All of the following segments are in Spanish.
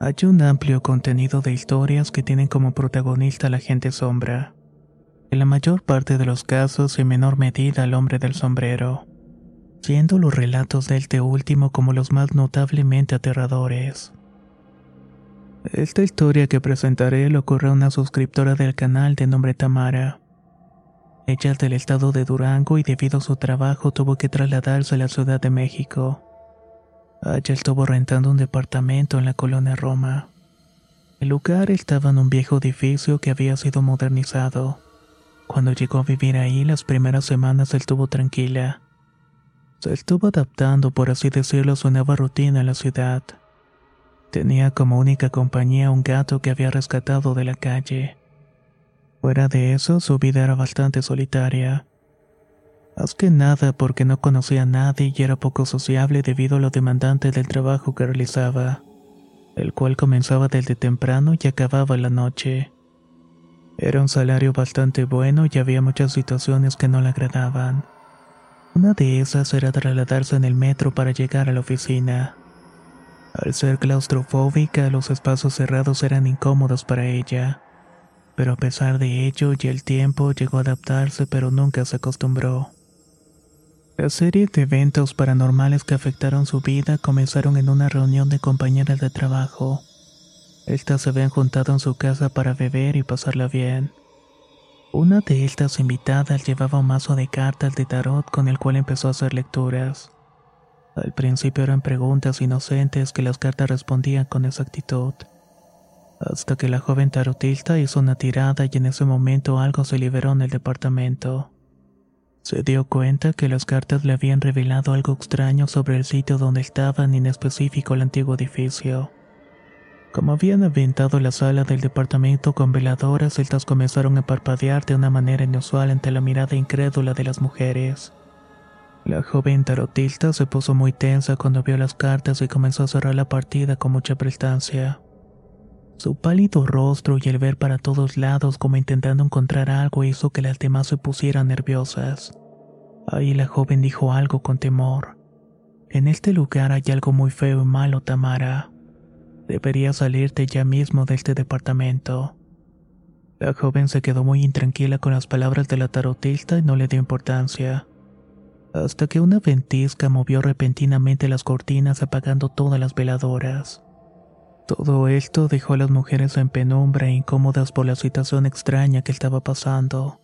Hay un amplio contenido de historias que tienen como protagonista a la gente sombra. En la mayor parte de los casos, en menor medida, al hombre del sombrero, siendo los relatos de este último como los más notablemente aterradores. Esta historia que presentaré le ocurrió a una suscriptora del canal de nombre Tamara. Ella es del estado de Durango y debido a su trabajo tuvo que trasladarse a la Ciudad de México. Allá estuvo rentando un departamento en la colonia Roma. El lugar estaba en un viejo edificio que había sido modernizado. Cuando llegó a vivir ahí las primeras semanas estuvo tranquila. Se estuvo adaptando, por así decirlo, a su nueva rutina en la ciudad. Tenía como única compañía un gato que había rescatado de la calle. Fuera de eso, su vida era bastante solitaria. Más que nada porque no conocía a nadie y era poco sociable debido a lo demandante del trabajo que realizaba, el cual comenzaba desde temprano y acababa la noche. Era un salario bastante bueno y había muchas situaciones que no le agradaban. Una de esas era trasladarse en el metro para llegar a la oficina. Al ser claustrofóbica, los espacios cerrados eran incómodos para ella. Pero a pesar de ello y el tiempo llegó a adaptarse pero nunca se acostumbró. La serie de eventos paranormales que afectaron su vida comenzaron en una reunión de compañeras de trabajo. Estas se habían juntado en su casa para beber y pasarla bien. Una de estas invitadas llevaba un mazo de cartas de tarot con el cual empezó a hacer lecturas. Al principio eran preguntas inocentes que las cartas respondían con exactitud. Hasta que la joven tarotista hizo una tirada y en ese momento algo se liberó en el departamento. Se dio cuenta que las cartas le habían revelado algo extraño sobre el sitio donde estaban, en específico el antiguo edificio. Como habían aventado la sala del departamento con veladoras, estas comenzaron a parpadear de una manera inusual ante la mirada incrédula de las mujeres. La joven tarotista se puso muy tensa cuando vio las cartas y comenzó a cerrar la partida con mucha prestancia. Su pálido rostro y el ver para todos lados como intentando encontrar algo hizo que las demás se pusieran nerviosas. Ahí la joven dijo algo con temor. En este lugar hay algo muy feo y malo, Tamara. Deberías salirte ya mismo de este departamento. La joven se quedó muy intranquila con las palabras de la tarotista y no le dio importancia. Hasta que una ventisca movió repentinamente las cortinas apagando todas las veladoras. Todo esto dejó a las mujeres en penumbra e incómodas por la situación extraña que estaba pasando.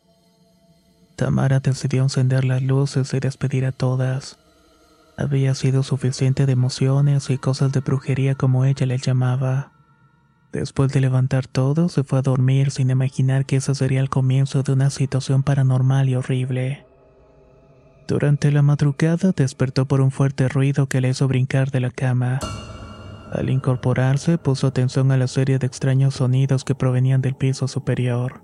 Tamara decidió encender las luces y despedir a todas. Había sido suficiente de emociones y cosas de brujería como ella les llamaba. Después de levantar todo, se fue a dormir sin imaginar que ese sería el comienzo de una situación paranormal y horrible. Durante la madrugada despertó por un fuerte ruido que le hizo brincar de la cama. Al incorporarse, puso atención a la serie de extraños sonidos que provenían del piso superior.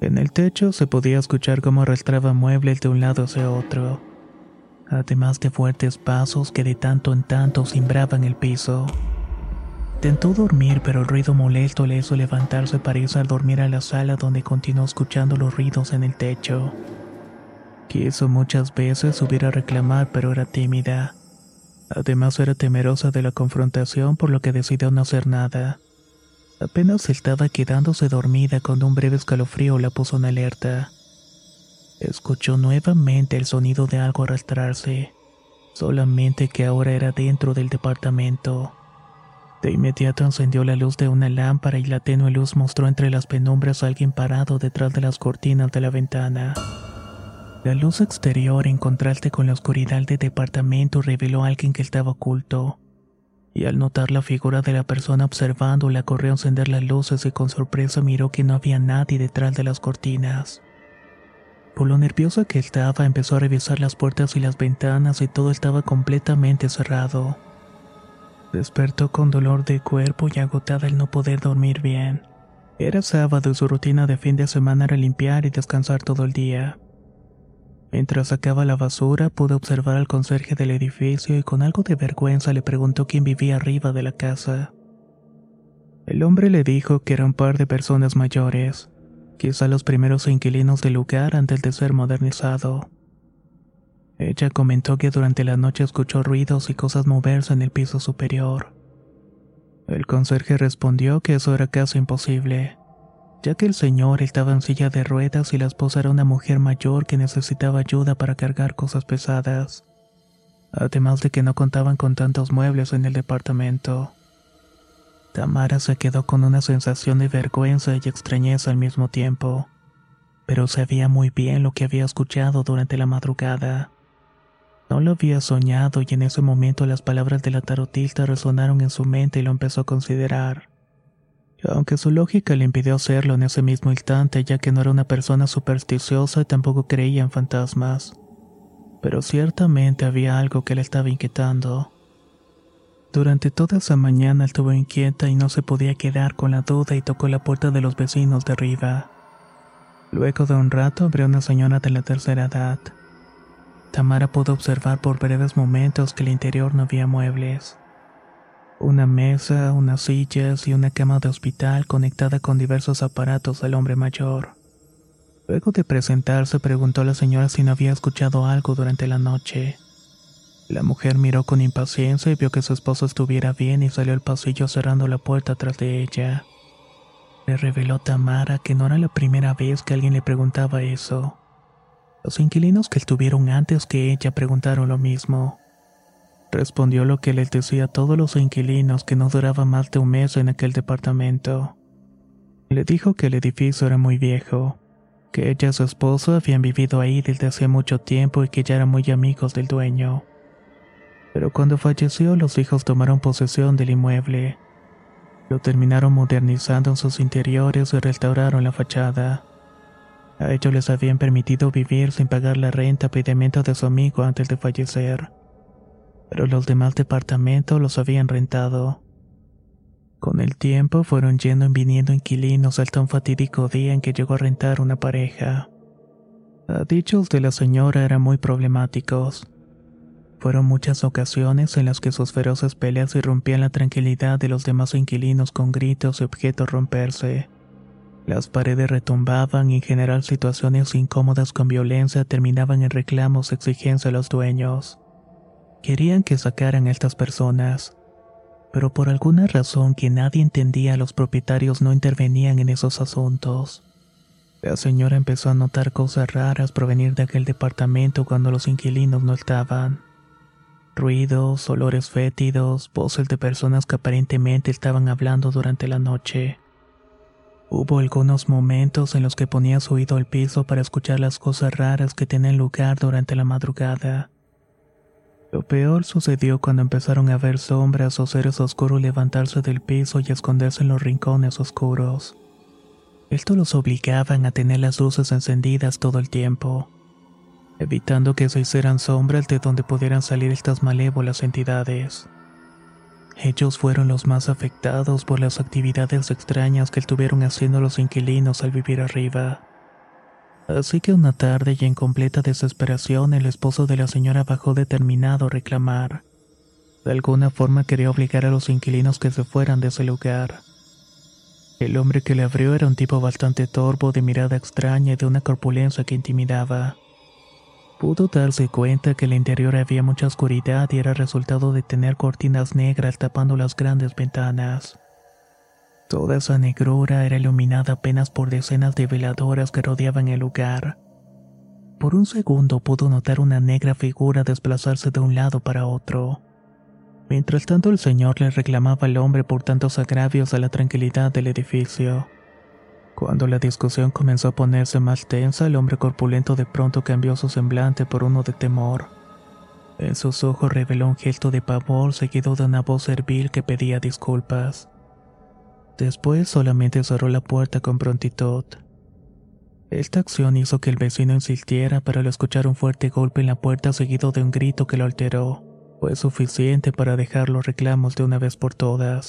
En el techo se podía escuchar cómo arrastraba muebles de un lado hacia otro, además de fuertes pasos que de tanto en tanto cimbraban el piso. Intentó dormir, pero el ruido molesto le hizo levantarse para irse a dormir a la sala donde continuó escuchando los ruidos en el techo. Quiso muchas veces subir a reclamar, pero era tímida. Además era temerosa de la confrontación por lo que decidió no hacer nada. Apenas estaba quedándose dormida cuando un breve escalofrío la puso en alerta. Escuchó nuevamente el sonido de algo arrastrarse, solamente que ahora era dentro del departamento. De inmediato encendió la luz de una lámpara y la tenue luz mostró entre las penumbras a alguien parado detrás de las cortinas de la ventana. La luz exterior en contraste con la oscuridad del departamento reveló a alguien que estaba oculto. Y al notar la figura de la persona observándola corrió a encender las luces y con sorpresa miró que no había nadie detrás de las cortinas. Por lo nerviosa que estaba, empezó a revisar las puertas y las ventanas y todo estaba completamente cerrado. Despertó con dolor de cuerpo y agotada el no poder dormir bien. Era sábado y su rutina de fin de semana era limpiar y descansar todo el día. Mientras sacaba la basura, pude observar al conserje del edificio y con algo de vergüenza le preguntó quién vivía arriba de la casa. El hombre le dijo que era un par de personas mayores, quizá los primeros inquilinos del lugar antes de ser modernizado. Ella comentó que durante la noche escuchó ruidos y cosas moverse en el piso superior. El conserje respondió que eso era casi imposible ya que el señor estaba en silla de ruedas y la esposa era una mujer mayor que necesitaba ayuda para cargar cosas pesadas, además de que no contaban con tantos muebles en el departamento. Tamara se quedó con una sensación de vergüenza y extrañeza al mismo tiempo, pero sabía muy bien lo que había escuchado durante la madrugada. No lo había soñado y en ese momento las palabras de la tarotista resonaron en su mente y lo empezó a considerar aunque su lógica le impidió hacerlo en ese mismo instante ya que no era una persona supersticiosa y tampoco creía en fantasmas. Pero ciertamente había algo que le estaba inquietando. Durante toda esa mañana estuvo inquieta y no se podía quedar con la duda y tocó la puerta de los vecinos de arriba. Luego de un rato abrió una señora de la tercera edad. Tamara pudo observar por breves momentos que el interior no había muebles. Una mesa, unas sillas y una cama de hospital conectada con diversos aparatos del hombre mayor. Luego de presentarse preguntó a la señora si no había escuchado algo durante la noche. La mujer miró con impaciencia y vio que su esposo estuviera bien y salió al pasillo cerrando la puerta tras de ella. Le reveló Tamara que no era la primera vez que alguien le preguntaba eso. Los inquilinos que estuvieron antes que ella preguntaron lo mismo. Respondió lo que les decía a todos los inquilinos que no duraba más de un mes en aquel departamento. Le dijo que el edificio era muy viejo, que ella y su esposo habían vivido ahí desde hace mucho tiempo y que ya eran muy amigos del dueño. Pero cuando falleció los hijos tomaron posesión del inmueble. Lo terminaron modernizando en sus interiores y restauraron la fachada. A ellos les habían permitido vivir sin pagar la renta a pedimento de su amigo antes de fallecer pero los demás departamentos los habían rentado. Con el tiempo fueron yendo y viniendo inquilinos hasta un fatídico día en que llegó a rentar una pareja. A dichos de la señora eran muy problemáticos. Fueron muchas ocasiones en las que sus feroces peleas irrumpían la tranquilidad de los demás inquilinos con gritos y objetos romperse. Las paredes retumbaban y en general situaciones incómodas con violencia terminaban en reclamos y exigencias a los dueños. Querían que sacaran a estas personas, pero por alguna razón que nadie entendía los propietarios no intervenían en esos asuntos. La señora empezó a notar cosas raras provenir de aquel departamento cuando los inquilinos no estaban. Ruidos, olores fétidos, voces de personas que aparentemente estaban hablando durante la noche. Hubo algunos momentos en los que ponía su oído al piso para escuchar las cosas raras que tenían lugar durante la madrugada. Lo peor sucedió cuando empezaron a ver sombras o seres oscuros levantarse del piso y esconderse en los rincones oscuros. Esto los obligaban a tener las luces encendidas todo el tiempo, evitando que se hicieran sombras de donde pudieran salir estas malévolas entidades. Ellos fueron los más afectados por las actividades extrañas que estuvieron haciendo los inquilinos al vivir arriba. Así que una tarde y en completa desesperación el esposo de la señora bajó determinado a reclamar. De alguna forma quería obligar a los inquilinos que se fueran de ese lugar. El hombre que le abrió era un tipo bastante torvo, de mirada extraña y de una corpulencia que intimidaba. Pudo darse cuenta que el interior había mucha oscuridad y era resultado de tener cortinas negras tapando las grandes ventanas. Toda esa negrura era iluminada apenas por decenas de veladoras que rodeaban el lugar. Por un segundo pudo notar una negra figura desplazarse de un lado para otro. Mientras tanto el señor le reclamaba al hombre por tantos agravios a la tranquilidad del edificio. Cuando la discusión comenzó a ponerse más tensa, el hombre corpulento de pronto cambió su semblante por uno de temor. En sus ojos reveló un gesto de pavor seguido de una voz servil que pedía disculpas. Después solamente cerró la puerta con prontitud. Esta acción hizo que el vecino insistiera, pero al escuchar un fuerte golpe en la puerta seguido de un grito que lo alteró, fue suficiente para dejar los reclamos de una vez por todas.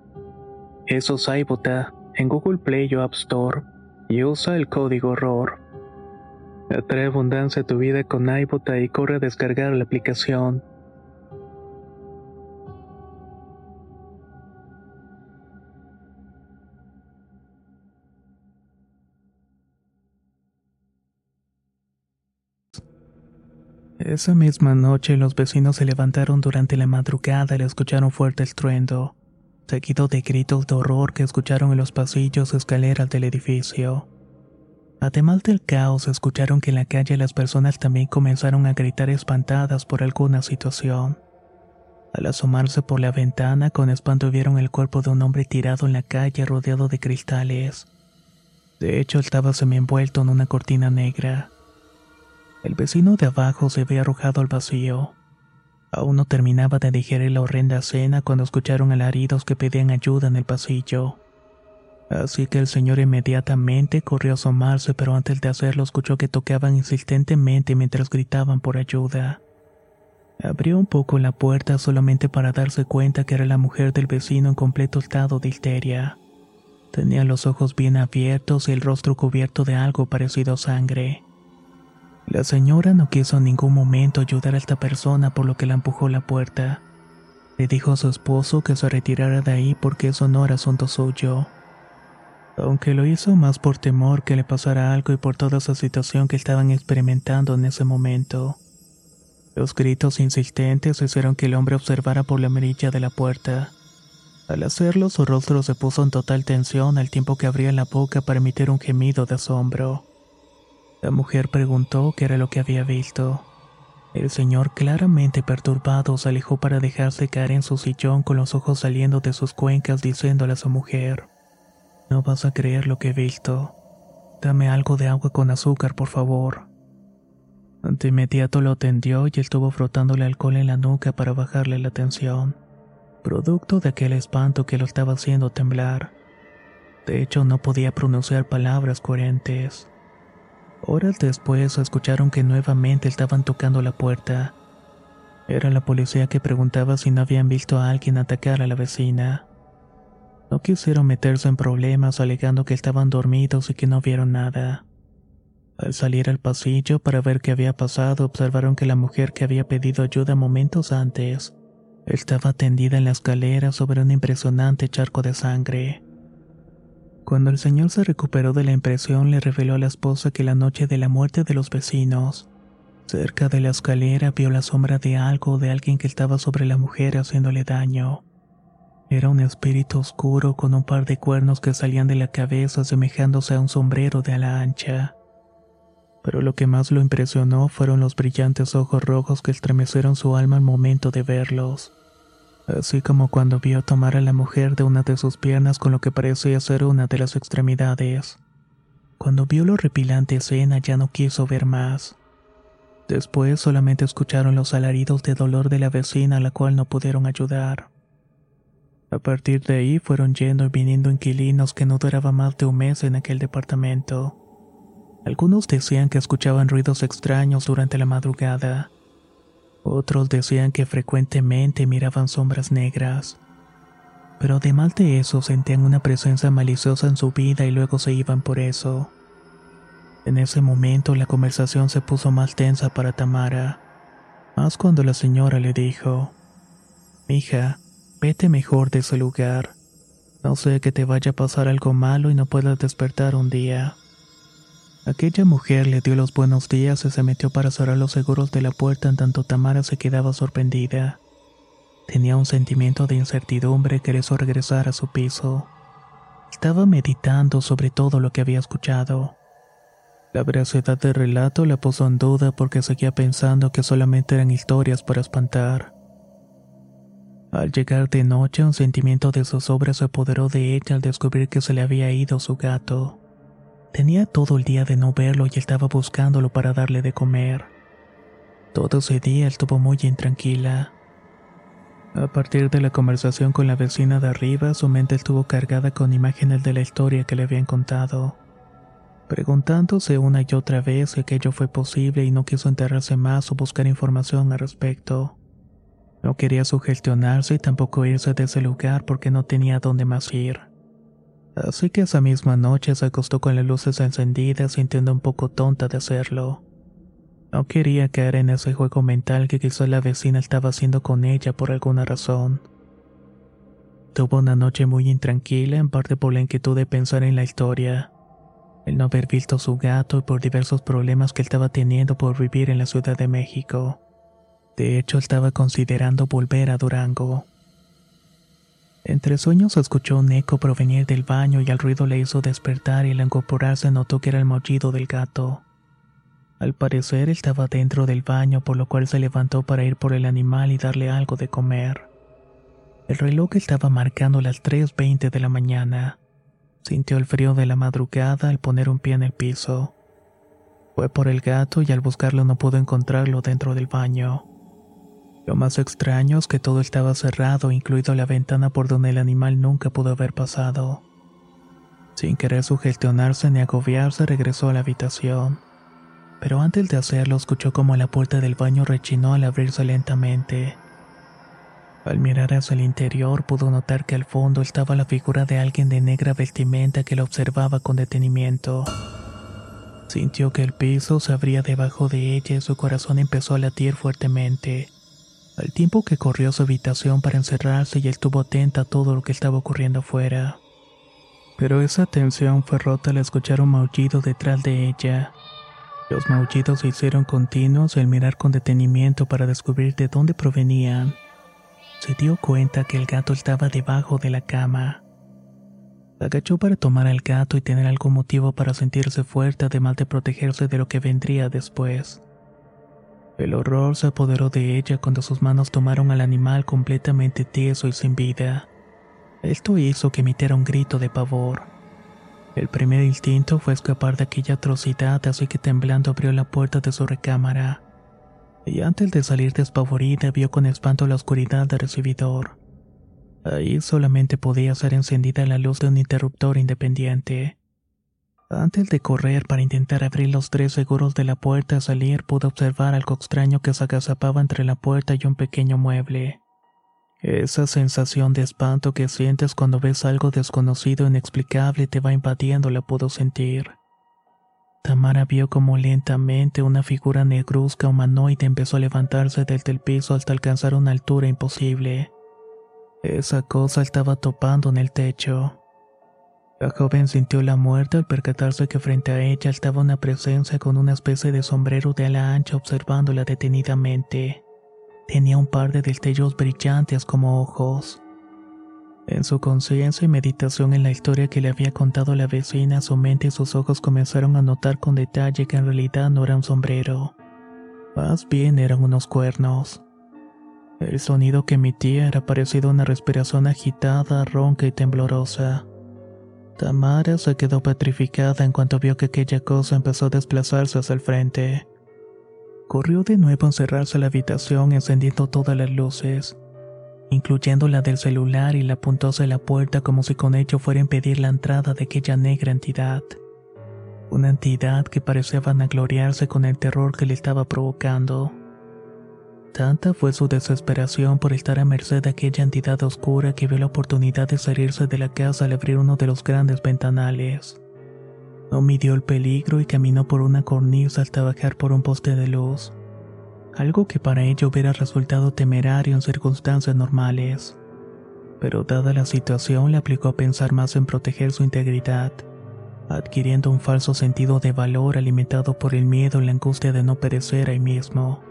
Eso es iBota en Google Play o App Store y usa el código horror. Atrae abundancia a tu vida con iBota y corre a descargar la aplicación. Esa misma noche los vecinos se levantaron durante la madrugada al escuchar un fuerte estruendo, seguido de gritos de horror que escucharon en los pasillos y escaleras del edificio. Además del caos, escucharon que en la calle las personas también comenzaron a gritar espantadas por alguna situación. Al asomarse por la ventana, con espanto vieron el cuerpo de un hombre tirado en la calle rodeado de cristales. De hecho, estaba semienvuelto en una cortina negra. El vecino de abajo se había arrojado al vacío. Aún no terminaba de digerir la horrenda cena cuando escucharon alaridos que pedían ayuda en el pasillo. Así que el señor inmediatamente corrió a asomarse, pero antes de hacerlo escuchó que tocaban insistentemente mientras gritaban por ayuda. Abrió un poco la puerta solamente para darse cuenta que era la mujer del vecino en completo estado de histeria. Tenía los ojos bien abiertos y el rostro cubierto de algo parecido a sangre. La señora no quiso en ningún momento ayudar a esta persona por lo que la empujó la puerta. Le dijo a su esposo que se retirara de ahí porque eso no era asunto suyo. Aunque lo hizo más por temor que le pasara algo y por toda esa situación que estaban experimentando en ese momento. Los gritos insistentes hicieron que el hombre observara por la mirilla de la puerta. Al hacerlo, su rostro se puso en total tensión al tiempo que abría la boca para emitir un gemido de asombro. La mujer preguntó qué era lo que había visto. El señor, claramente perturbado, se alejó para dejarse caer en su sillón con los ojos saliendo de sus cuencas diciéndole a su mujer, No vas a creer lo que he visto. Dame algo de agua con azúcar, por favor. De inmediato lo tendió y estuvo frotándole alcohol en la nuca para bajarle la tensión, producto de aquel espanto que lo estaba haciendo temblar. De hecho, no podía pronunciar palabras coherentes. Horas después escucharon que nuevamente estaban tocando la puerta. Era la policía que preguntaba si no habían visto a alguien atacar a la vecina. No quisieron meterse en problemas alegando que estaban dormidos y que no vieron nada. Al salir al pasillo para ver qué había pasado, observaron que la mujer que había pedido ayuda momentos antes estaba tendida en la escalera sobre un impresionante charco de sangre. Cuando el señor se recuperó de la impresión, le reveló a la esposa que la noche de la muerte de los vecinos, cerca de la escalera vio la sombra de algo o de alguien que estaba sobre la mujer haciéndole daño. Era un espíritu oscuro con un par de cuernos que salían de la cabeza asemejándose a un sombrero de ala ancha pero lo que más lo impresionó fueron los brillantes ojos rojos que estremecieron su alma al momento de verlos. Así como cuando vio tomar a la mujer de una de sus piernas con lo que parecía ser una de las extremidades. Cuando vio la repilante escena ya no quiso ver más. Después solamente escucharon los alaridos de dolor de la vecina a la cual no pudieron ayudar. A partir de ahí fueron yendo y viniendo inquilinos que no duraba más de un mes en aquel departamento. Algunos decían que escuchaban ruidos extraños durante la madrugada. Otros decían que frecuentemente miraban sombras negras. Pero además de eso sentían una presencia maliciosa en su vida y luego se iban por eso. En ese momento la conversación se puso más tensa para Tamara, más cuando la señora le dijo, Hija, vete mejor de ese lugar. No sé que te vaya a pasar algo malo y no puedas despertar un día. Aquella mujer le dio los buenos días y se metió para cerrar los seguros de la puerta en tanto Tamara se quedaba sorprendida. Tenía un sentimiento de incertidumbre que le hizo regresar a su piso. Estaba meditando sobre todo lo que había escuchado. La veracidad del relato la puso en duda porque seguía pensando que solamente eran historias para espantar. Al llegar de noche, un sentimiento de zozobra se apoderó de ella al descubrir que se le había ido su gato. Tenía todo el día de no verlo y estaba buscándolo para darle de comer. Todo ese día estuvo muy intranquila. A partir de la conversación con la vecina de arriba, su mente estuvo cargada con imágenes de la historia que le habían contado, preguntándose una y otra vez si aquello fue posible y no quiso enterrarse más o buscar información al respecto. No quería sugestionarse y tampoco irse de ese lugar porque no tenía dónde más ir. Así que esa misma noche se acostó con las luces encendidas sintiendo un poco tonta de hacerlo. No quería caer en ese juego mental que quizá la vecina estaba haciendo con ella por alguna razón. Tuvo una noche muy intranquila en parte por la inquietud de pensar en la historia, el no haber visto su gato y por diversos problemas que estaba teniendo por vivir en la Ciudad de México. De hecho, estaba considerando volver a Durango. Entre sueños escuchó un eco provenir del baño y el ruido le hizo despertar y al incorporarse notó que era el maullido del gato. Al parecer estaba dentro del baño por lo cual se levantó para ir por el animal y darle algo de comer. El reloj estaba marcando las 3.20 de la mañana. Sintió el frío de la madrugada al poner un pie en el piso. Fue por el gato y al buscarlo no pudo encontrarlo dentro del baño. Lo más extraño es que todo estaba cerrado, incluido la ventana por donde el animal nunca pudo haber pasado. Sin querer sugestionarse ni agobiarse, regresó a la habitación. Pero antes de hacerlo, escuchó como la puerta del baño rechinó al abrirse lentamente. Al mirar hacia el interior, pudo notar que al fondo estaba la figura de alguien de negra vestimenta que lo observaba con detenimiento. Sintió que el piso se abría debajo de ella y su corazón empezó a latir fuertemente al tiempo que corrió a su habitación para encerrarse y estuvo atenta a todo lo que estaba ocurriendo afuera. Pero esa atención fue rota al escuchar un maullido detrás de ella. Los maullidos se hicieron continuos al mirar con detenimiento para descubrir de dónde provenían, se dio cuenta que el gato estaba debajo de la cama. Agachó para tomar al gato y tener algún motivo para sentirse fuerte además de protegerse de lo que vendría después. El horror se apoderó de ella cuando sus manos tomaron al animal completamente tieso y sin vida. Esto hizo que emitiera un grito de pavor. El primer instinto fue escapar de aquella atrocidad, así que temblando abrió la puerta de su recámara. Y antes de salir despavorida vio con espanto la oscuridad del recibidor. Ahí solamente podía ser encendida la luz de un interruptor independiente. Antes de correr para intentar abrir los tres seguros de la puerta a salir, pudo observar algo extraño que se agazapaba entre la puerta y un pequeño mueble. Esa sensación de espanto que sientes cuando ves algo desconocido e inexplicable te va invadiendo la pudo sentir. Tamara vio como lentamente una figura negruzca humanoide empezó a levantarse desde el piso hasta alcanzar una altura imposible. Esa cosa estaba topando en el techo. La joven sintió la muerte al percatarse que frente a ella estaba una presencia con una especie de sombrero de ala ancha observándola detenidamente. Tenía un par de destellos brillantes como ojos. En su conciencia y meditación en la historia que le había contado la vecina, su mente y sus ojos comenzaron a notar con detalle que en realidad no era un sombrero. Más bien eran unos cuernos. El sonido que emitía era parecido a una respiración agitada, ronca y temblorosa. Tamara se quedó petrificada en cuanto vio que aquella cosa empezó a desplazarse hacia el frente. Corrió de nuevo a encerrarse en la habitación encendiendo todas las luces, incluyendo la del celular y la apuntó hacia la puerta como si con ello fuera a impedir la entrada de aquella negra entidad. Una entidad que parecía vanagloriarse con el terror que le estaba provocando. Tanta fue su desesperación por estar a merced de aquella entidad oscura que vio la oportunidad de salirse de la casa al abrir uno de los grandes ventanales. No midió el peligro y caminó por una cornisa hasta bajar por un poste de luz, algo que para ella hubiera resultado temerario en circunstancias normales. Pero dada la situación le aplicó a pensar más en proteger su integridad, adquiriendo un falso sentido de valor alimentado por el miedo y la angustia de no perecer ahí mismo.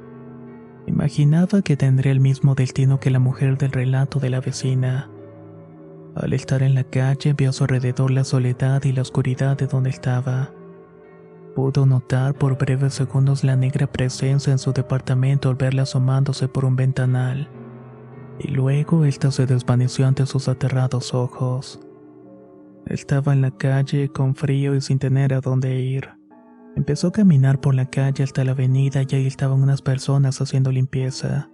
Imaginaba que tendría el mismo destino que la mujer del relato de la vecina al estar en la calle vio a su alrededor la soledad y la oscuridad de donde estaba. Pudo notar por breves segundos la negra presencia en su departamento al verla asomándose por un ventanal. Y luego ésta se desvaneció ante sus aterrados ojos. Estaba en la calle con frío y sin tener a dónde ir. Empezó a caminar por la calle hasta la avenida y ahí estaban unas personas haciendo limpieza.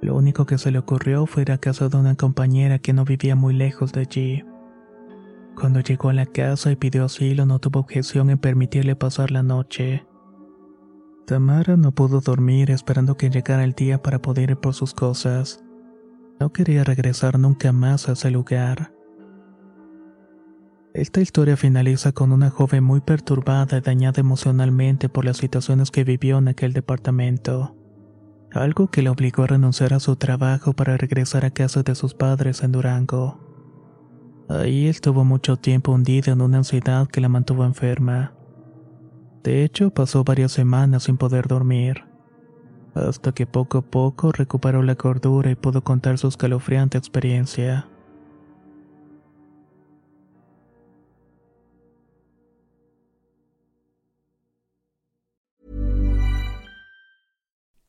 Lo único que se le ocurrió fue ir a casa de una compañera que no vivía muy lejos de allí. Cuando llegó a la casa y pidió asilo no tuvo objeción en permitirle pasar la noche. Tamara no pudo dormir esperando que llegara el día para poder ir por sus cosas. No quería regresar nunca más a ese lugar. Esta historia finaliza con una joven muy perturbada y dañada emocionalmente por las situaciones que vivió en aquel departamento algo que le obligó a renunciar a su trabajo para regresar a casa de sus padres en Durango. Ahí estuvo mucho tiempo hundida en una ansiedad que la mantuvo enferma. De hecho, pasó varias semanas sin poder dormir, hasta que poco a poco recuperó la cordura y pudo contar su escalofriante experiencia.